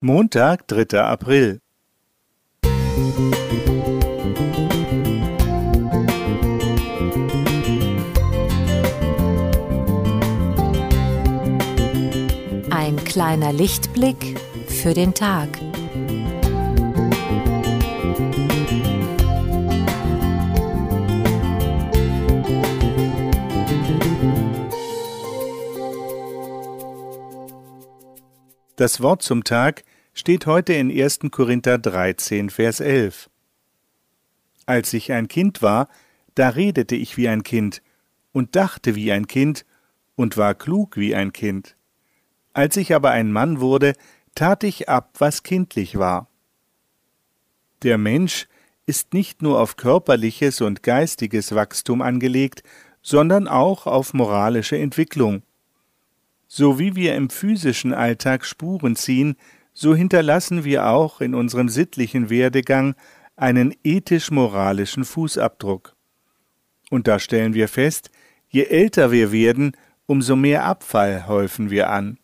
Montag, 3. April. Ein kleiner Lichtblick für den Tag. Das Wort zum Tag steht heute in 1. Korinther 13, Vers 11. Als ich ein Kind war, da redete ich wie ein Kind und dachte wie ein Kind und war klug wie ein Kind. Als ich aber ein Mann wurde, tat ich ab, was kindlich war. Der Mensch ist nicht nur auf körperliches und geistiges Wachstum angelegt, sondern auch auf moralische Entwicklung. So wie wir im physischen Alltag Spuren ziehen, so hinterlassen wir auch in unserem sittlichen Werdegang einen ethisch-moralischen Fußabdruck. Und da stellen wir fest, je älter wir werden, umso mehr Abfall häufen wir an.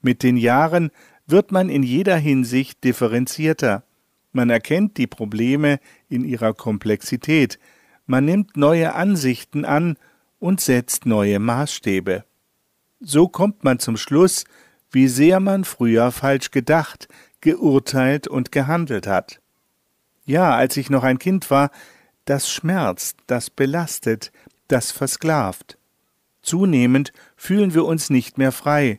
Mit den Jahren wird man in jeder Hinsicht differenzierter. Man erkennt die Probleme in ihrer Komplexität, man nimmt neue Ansichten an und setzt neue Maßstäbe. So kommt man zum Schluss, wie sehr man früher falsch gedacht, geurteilt und gehandelt hat. Ja, als ich noch ein Kind war, das schmerzt, das belastet, das versklavt. Zunehmend fühlen wir uns nicht mehr frei,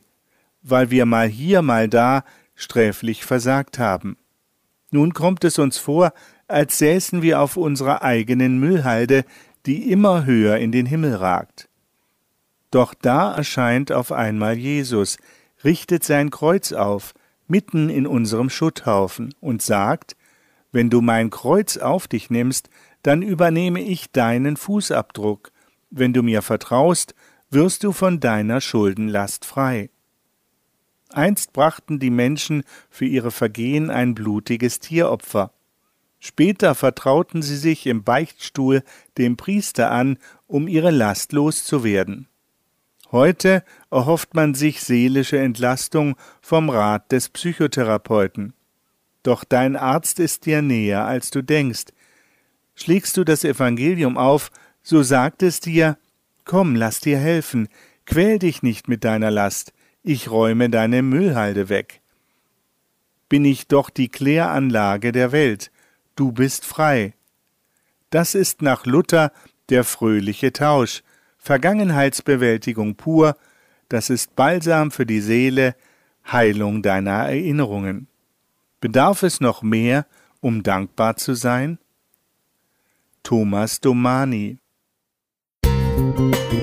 weil wir mal hier, mal da sträflich versagt haben. Nun kommt es uns vor, als säßen wir auf unserer eigenen Müllhalde, die immer höher in den Himmel ragt. Doch da erscheint auf einmal Jesus, richtet sein Kreuz auf, mitten in unserem Schutthaufen, und sagt, wenn du mein Kreuz auf dich nimmst, dann übernehme ich deinen Fußabdruck, wenn du mir vertraust, wirst du von deiner Schuldenlast frei. Einst brachten die Menschen für ihre Vergehen ein blutiges Tieropfer. Später vertrauten sie sich im Beichtstuhl dem Priester an, um ihre Last loszuwerden. Heute erhofft man sich seelische Entlastung vom Rat des Psychotherapeuten. Doch dein Arzt ist dir näher, als du denkst. Schlägst du das Evangelium auf, so sagt es dir, komm, lass dir helfen, quäl dich nicht mit deiner Last, ich räume deine Müllhalde weg. Bin ich doch die Kläranlage der Welt, du bist frei. Das ist nach Luther der fröhliche Tausch, Vergangenheitsbewältigung pur, das ist Balsam für die Seele, Heilung deiner Erinnerungen. Bedarf es noch mehr, um dankbar zu sein? Thomas Domani Musik